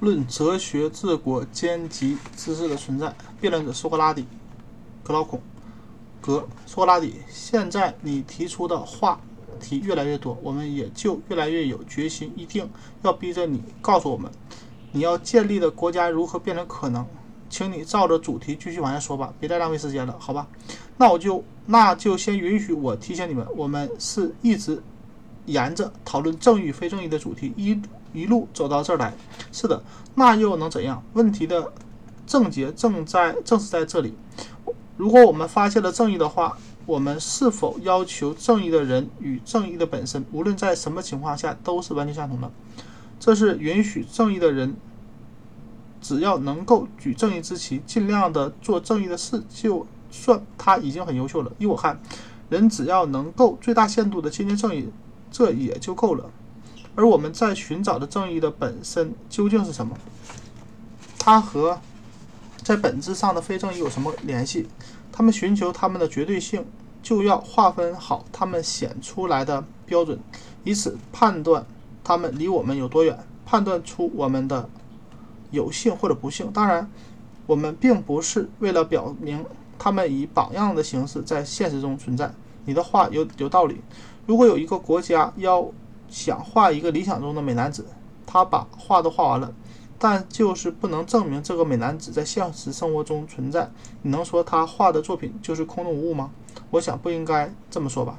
论哲学治国兼及知识的存在。辩论者苏格拉底、格劳孔、格苏格拉底。现在你提出的话题越来越多，我们也就越来越有决心，一定要逼着你告诉我们，你要建立的国家如何变成可能。请你照着主题继续往下说吧，别再浪费时间了，好吧？那我就那就先允许我提醒你们，我们是一直沿着讨论正义非正义的主题一一路走到这儿来。是的，那又能怎样？问题的症结正在正是在这里。如果我们发现了正义的话，我们是否要求正义的人与正义的本身，无论在什么情况下都是完全相同的？这是允许正义的人。只要能够举正义之旗，尽量的做正义的事，就算他已经很优秀了。依我看，人只要能够最大限度的接近正义，这也就够了。而我们在寻找的正义的本身究竟是什么？它和在本质上的非正义有什么联系？他们寻求他们的绝对性，就要划分好他们显出来的标准，以此判断他们离我们有多远，判断出我们的。有幸或者不幸，当然，我们并不是为了表明他们以榜样的形式在现实中存在。你的话有有道理。如果有一个国家要想画一个理想中的美男子，他把画都画完了，但就是不能证明这个美男子在现实生活中存在，你能说他画的作品就是空洞无物吗？我想不应该这么说吧。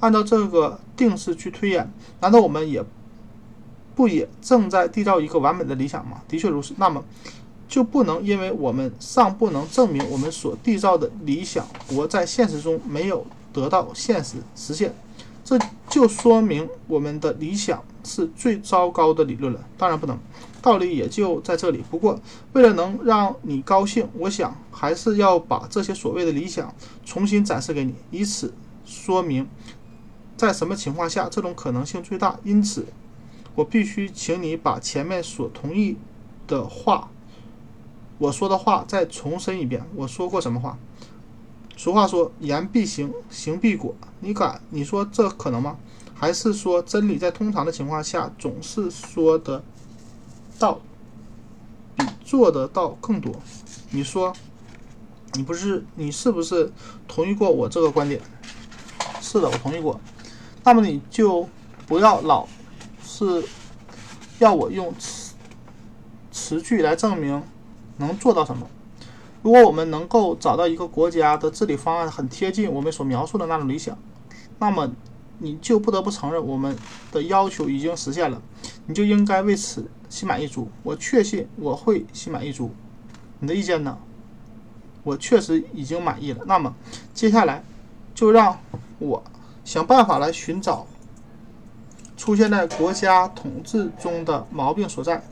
按照这个定式去推演，难道我们也？不也正在缔造一个完美的理想吗？的确如此。那么，就不能因为我们尚不能证明我们所缔造的理想国在现实中没有得到现实实现，这就说明我们的理想是最糟糕的理论了？当然不能。道理也就在这里。不过，为了能让你高兴，我想还是要把这些所谓的理想重新展示给你，以此说明在什么情况下这种可能性最大。因此。我必须请你把前面所同意的话，我说的话再重申一遍。我说过什么话？俗话说“言必行，行必果”。你敢？你说这可能吗？还是说真理在通常的情况下总是说的到比做得到更多？你说，你不是？你是不是同意过我这个观点？是的，我同意过。那么你就不要老。是要我用词词句来证明能做到什么？如果我们能够找到一个国家的治理方案很贴近我们所描述的那种理想，那么你就不得不承认我们的要求已经实现了，你就应该为此心满意足。我确信我会心满意足。你的意见呢？我确实已经满意了。那么接下来就让我想办法来寻找。出现在国家统治中的毛病所在，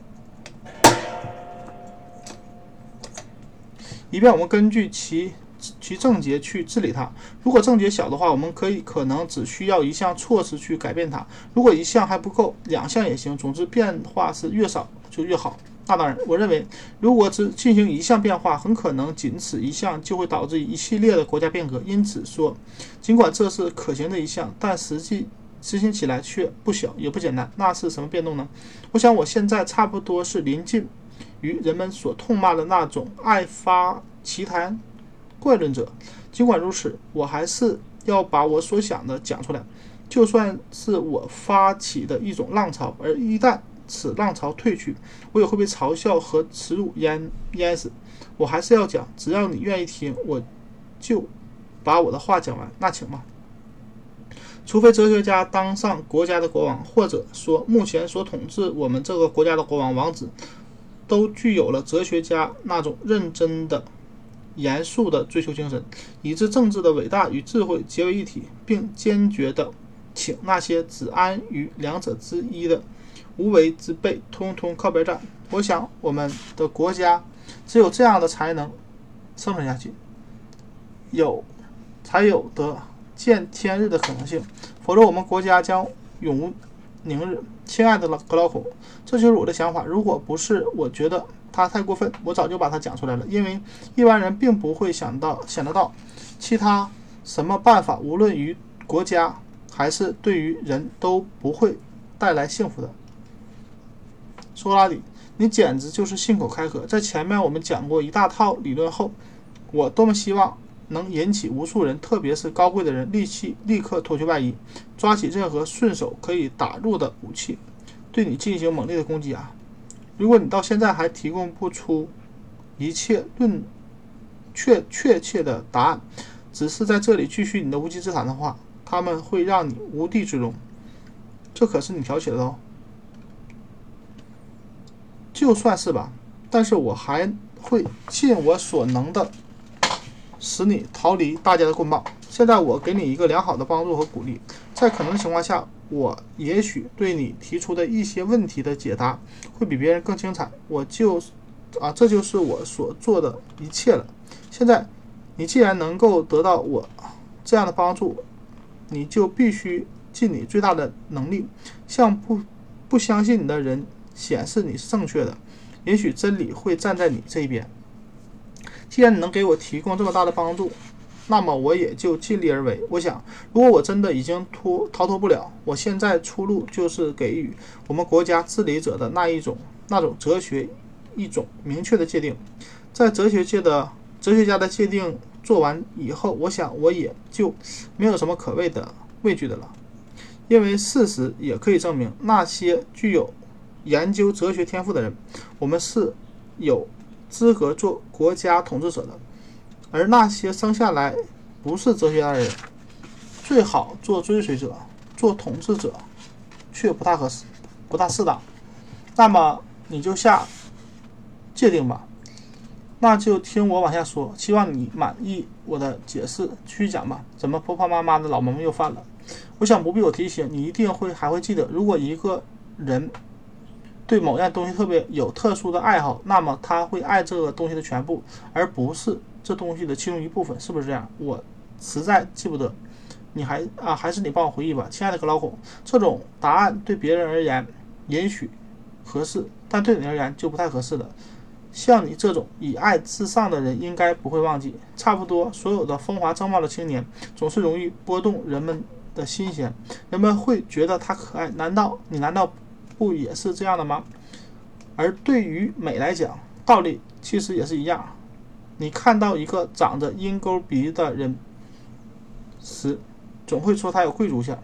以便我们根据其其症结去治理它。如果症结小的话，我们可以可能只需要一项措施去改变它；如果一项还不够，两项也行。总之，变化是越少就越好。那当然，我认为如果只进行一项变化，很可能仅此一项就会导致一系列的国家变革。因此说，尽管这是可行的一项，但实际。执行起来却不小也不简单，那是什么变动呢？我想我现在差不多是临近于人们所痛骂的那种爱发奇谈怪论者。尽管如此，我还是要把我所想的讲出来。就算是我发起的一种浪潮，而一旦此浪潮退去，我也会被嘲笑和耻辱淹淹死。我还是要讲，只要你愿意听，我就把我的话讲完。那请吧。除非哲学家当上国家的国王，或者说目前所统治我们这个国家的国王、王子，都具有了哲学家那种认真的、严肃的追求精神，以致政治的伟大与智慧结为一体，并坚决地请那些只安于两者之一的无为之辈通通靠边站。我想，我们的国家只有这样的才能生存下去，有才有的。见天日的可能性，否则我们国家将永无宁日。亲爱的格老孔，这就是我的想法。如果不是我觉得他太过分，我早就把它讲出来了。因为一般人并不会想到想得到其他什么办法，无论于国家还是对于人都不会带来幸福的。苏格拉底，你简直就是信口开河。在前面我们讲过一大套理论后，我多么希望能引起无数人，特别是高贵的人，立即立刻脱去外衣，抓起任何顺手可以打入的武器，对你进行猛烈的攻击啊！如果你到现在还提供不出一切论确确切的答案，只是在这里继续你的无稽之谈的话，他们会让你无地自容。这可是你挑起的哦。就算是吧，但是我还会尽我所能的使你逃离大家的棍棒。现在我给你一个良好的帮助和鼓励，在可能的情况下，我也许对你提出的一些问题的解答会比别人更精彩。我就啊，这就是我所做的一切了。现在你既然能够得到我这样的帮助，你就必须尽你最大的能力，向不不相信你的人。显示你是正确的，也许真理会站在你这一边。既然你能给我提供这么大的帮助，那么我也就尽力而为。我想，如果我真的已经脱逃脱不了，我现在出路就是给予我们国家治理者的那一种那种哲学一种明确的界定。在哲学界的哲学家的界定做完以后，我想我也就没有什么可畏的畏惧的了，因为事实也可以证明那些具有。研究哲学天赋的人，我们是有资格做国家统治者的；而那些生下来不是哲学家的人，最好做追随者，做统治者却不太合适，不大适当。那么你就下界定吧，那就听我往下说。希望你满意我的解释，继续讲吧。怎么婆婆妈妈的老毛病又犯了？我想不必我提醒，你一定会还会记得，如果一个人。对某样东西特别有特殊的爱好，那么他会爱这个东西的全部，而不是这东西的其中一部分，是不是这样？我实在记不得，你还啊，还是你帮我回忆吧，亲爱的格老孔。这种答案对别人而言也许合适，但对你而言就不太合适了。像你这种以爱至上的人，应该不会忘记。差不多所有的风华正茂的青年，总是容易拨动人们的心弦，人们会觉得他可爱。难道你难道？不也是这样的吗？而对于美来讲，道理其实也是一样。你看到一个长着鹰钩鼻的人时，总会说他有贵族相；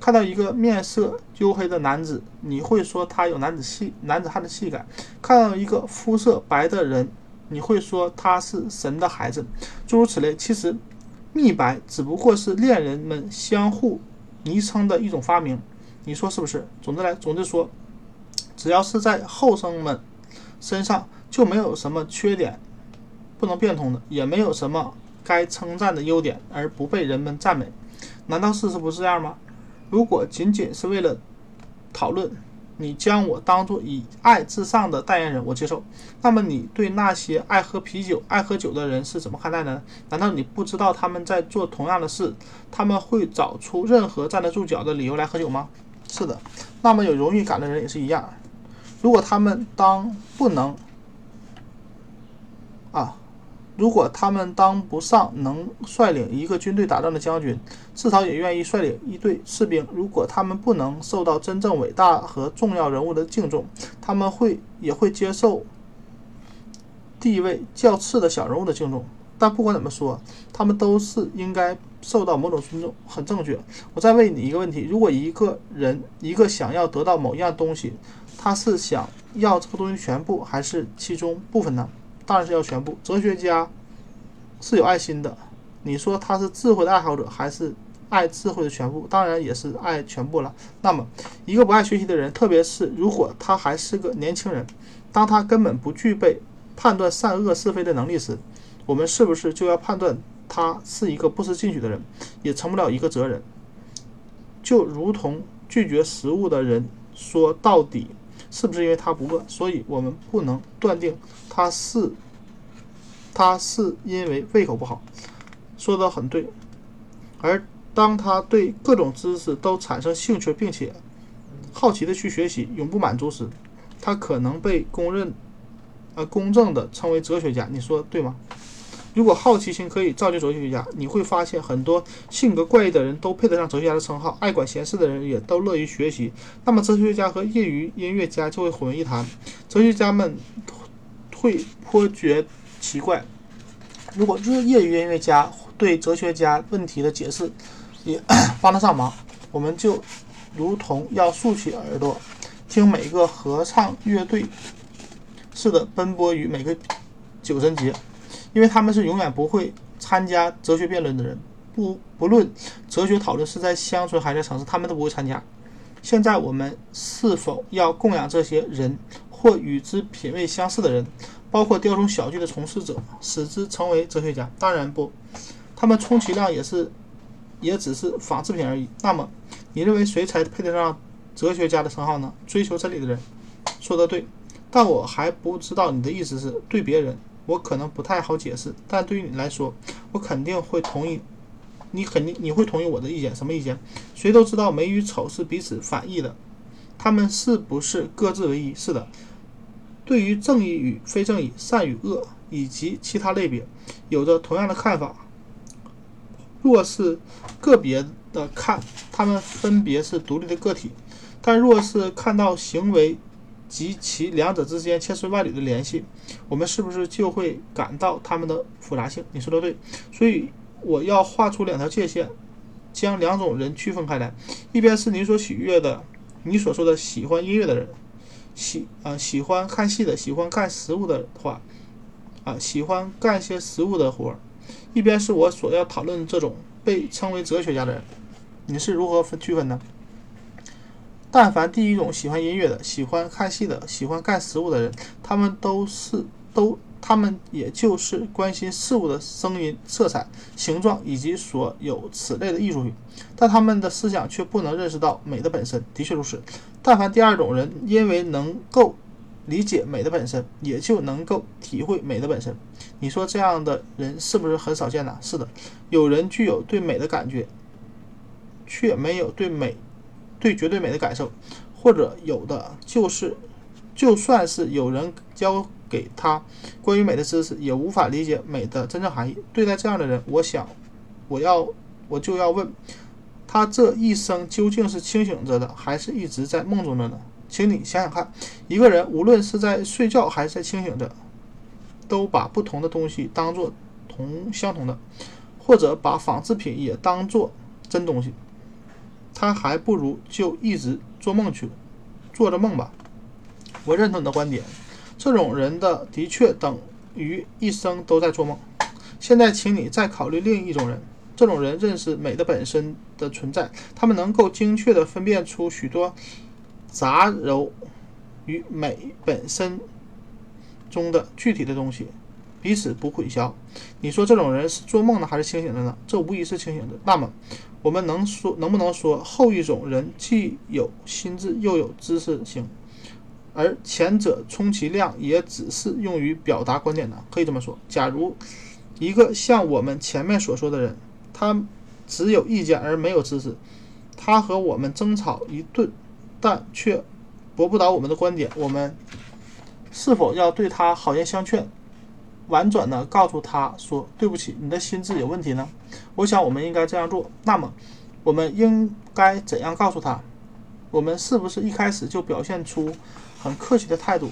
看到一个面色黝黑的男子，你会说他有男子气、男子汉的气概；看到一个肤色白的人，你会说他是神的孩子。诸如此类。其实，蜜白只不过是恋人们相互昵称的一种发明。你说是不是？总之来，总之说，只要是在后生们身上，就没有什么缺点不能变通的，也没有什么该称赞的优点而不被人们赞美。难道事实不是这样吗？如果仅仅是为了讨论，你将我当做以爱至上的代言人，我接受。那么你对那些爱喝啤酒、爱喝酒的人是怎么看待呢？难道你不知道他们在做同样的事？他们会找出任何站得住脚的理由来喝酒吗？是的，那么有荣誉感的人也是一样。如果他们当不能啊，如果他们当不上能率领一个军队打仗的将军，至少也愿意率领一队士兵。如果他们不能受到真正伟大和重要人物的敬重，他们会也会接受地位较次的小人物的敬重。但不管怎么说，他们都是应该。受到某种尊重很正确。我再问你一个问题：如果一个人一个想要得到某一样东西，他是想要这个东西全部还是其中部分呢？当然是要全部。哲学家是有爱心的。你说他是智慧的爱好者还是爱智慧的全部？当然也是爱全部了。那么，一个不爱学习的人，特别是如果他还是个年轻人，当他根本不具备判断善恶是非的能力时，我们是不是就要判断？他是一个不思进取的人，也成不了一个哲人。就如同拒绝食物的人说，到底是不是因为他不饿？所以我们不能断定他是他是因为胃口不好。说的很对。而当他对各种知识都产生兴趣，并且好奇的去学习，永不满足时，他可能被公认呃公正的称为哲学家。你说对吗？如果好奇心可以造就哲学家，你会发现很多性格怪异的人都配得上哲学家的称号，爱管闲事的人也都乐于学习。那么，哲学家和业余音乐家就会混为一谈。哲学家们会颇觉奇怪，如果就是业余音乐家对哲学家问题的解释也帮得上忙，我们就如同要竖起耳朵听每个合唱乐队似的奔波于每个酒神节。因为他们是永远不会参加哲学辩论的人，不不论哲学讨论是在乡村还是在城市，他们都不会参加。现在我们是否要供养这些人或与之品味相似的人，包括雕虫小技的从事者，使之成为哲学家？当然不，他们充其量也是，也只是仿制品而已。那么，你认为谁才配得上哲学家的称号呢？追求真理的人，说得对，但我还不知道你的意思是对别人。我可能不太好解释，但对于你来说，我肯定会同意。你肯定你会同意我的意见？什么意见？谁都知道美与丑是彼此反义的，他们是不是各自为一？是的。对于正义与非正义、善与恶以及其他类别，有着同样的看法。若是个别的看，他们分别是独立的个体；但若是看到行为，及其两者之间千丝万缕的联系，我们是不是就会感到它们的复杂性？你说的对，所以我要画出两条界限，将两种人区分开来。一边是你所喜悦的，你所说的喜欢音乐的人，喜啊喜欢看戏的，喜欢干实物的话，啊喜欢干些实物的活儿。一边是我所要讨论这种被称为哲学家的人，你是如何分区分呢？但凡第一种喜欢音乐的、喜欢看戏的、喜欢干实物的人，他们都是都，他们也就是关心事物的声音、色彩、形状以及所有此类的艺术品，但他们的思想却不能认识到美的本身。的确如此。但凡第二种人，因为能够理解美的本身，也就能够体会美的本身。你说这样的人是不是很少见呢？是的，有人具有对美的感觉，却没有对美。对绝对美的感受，或者有的就是，就算是有人教给他关于美的知识，也无法理解美的真正含义。对待这样的人，我想，我要我就要问，他这一生究竟是清醒着的，还是一直在梦中的呢？请你想想看，一个人无论是在睡觉还是在清醒着，都把不同的东西当做同相同的，或者把仿制品也当做真东西。他还不如就一直做梦去，做着梦吧。我认同你的观点，这种人的的确等于一生都在做梦。现在，请你再考虑另一种人，这种人认识美的本身的存在，他们能够精确地分辨出许多杂糅与美本身中的具体的东西，彼此不混淆。你说这种人是做梦呢，还是清醒的呢？这无疑是清醒的。那么。我们能说能不能说后一种人既有心智又有知识性，而前者充其量也只是用于表达观点呢？可以这么说。假如一个像我们前面所说的人，他只有意见而没有知识，他和我们争吵一顿，但却驳不倒我们的观点，我们是否要对他好言相劝？婉转地告诉他说：“对不起，你的心智有问题呢。”我想我们应该这样做。那么，我们应该怎样告诉他？我们是不是一开始就表现出很客气的态度，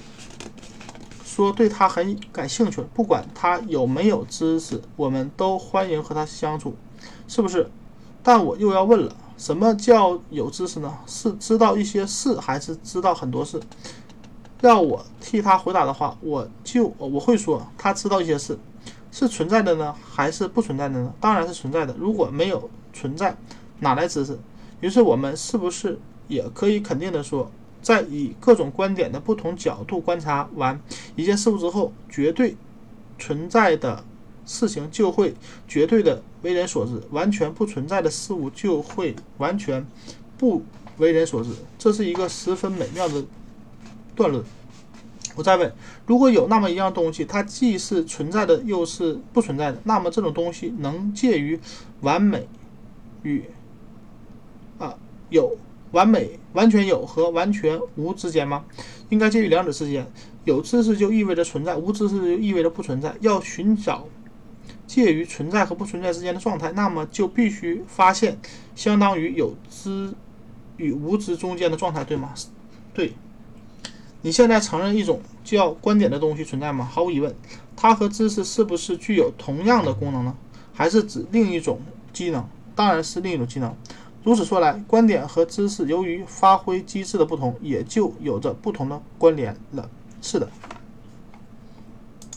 说对他很感兴趣，不管他有没有知识，我们都欢迎和他相处，是不是？但我又要问了：什么叫有知识呢？是知道一些事，还是知道很多事？让我替他回答的话，我就我会说他知道一些事，是存在的呢，还是不存在的呢？当然是存在的。如果没有存在，哪来知识？于是我们是不是也可以肯定的说，在以各种观点的不同角度观察完一件事物之后，绝对存在的事情就会绝对的为人所知，完全不存在的事物就会完全不为人所知。这是一个十分美妙的。断论。我再问：如果有那么一样东西，它既是存在的，又是不存在的，那么这种东西能介于完美与啊有完美完全有和完全无之间吗？应该介于两者之间。有知识就意味着存在，无知识就意味着不存在。要寻找介于存在和不存在之间的状态，那么就必须发现相当于有知与无知中间的状态，对吗？对。你现在承认一种叫观点的东西存在吗？毫无疑问，它和知识是不是具有同样的功能呢？还是指另一种机能？当然是另一种机能。如此说来，观点和知识由于发挥机制的不同，也就有着不同的关联了。是的。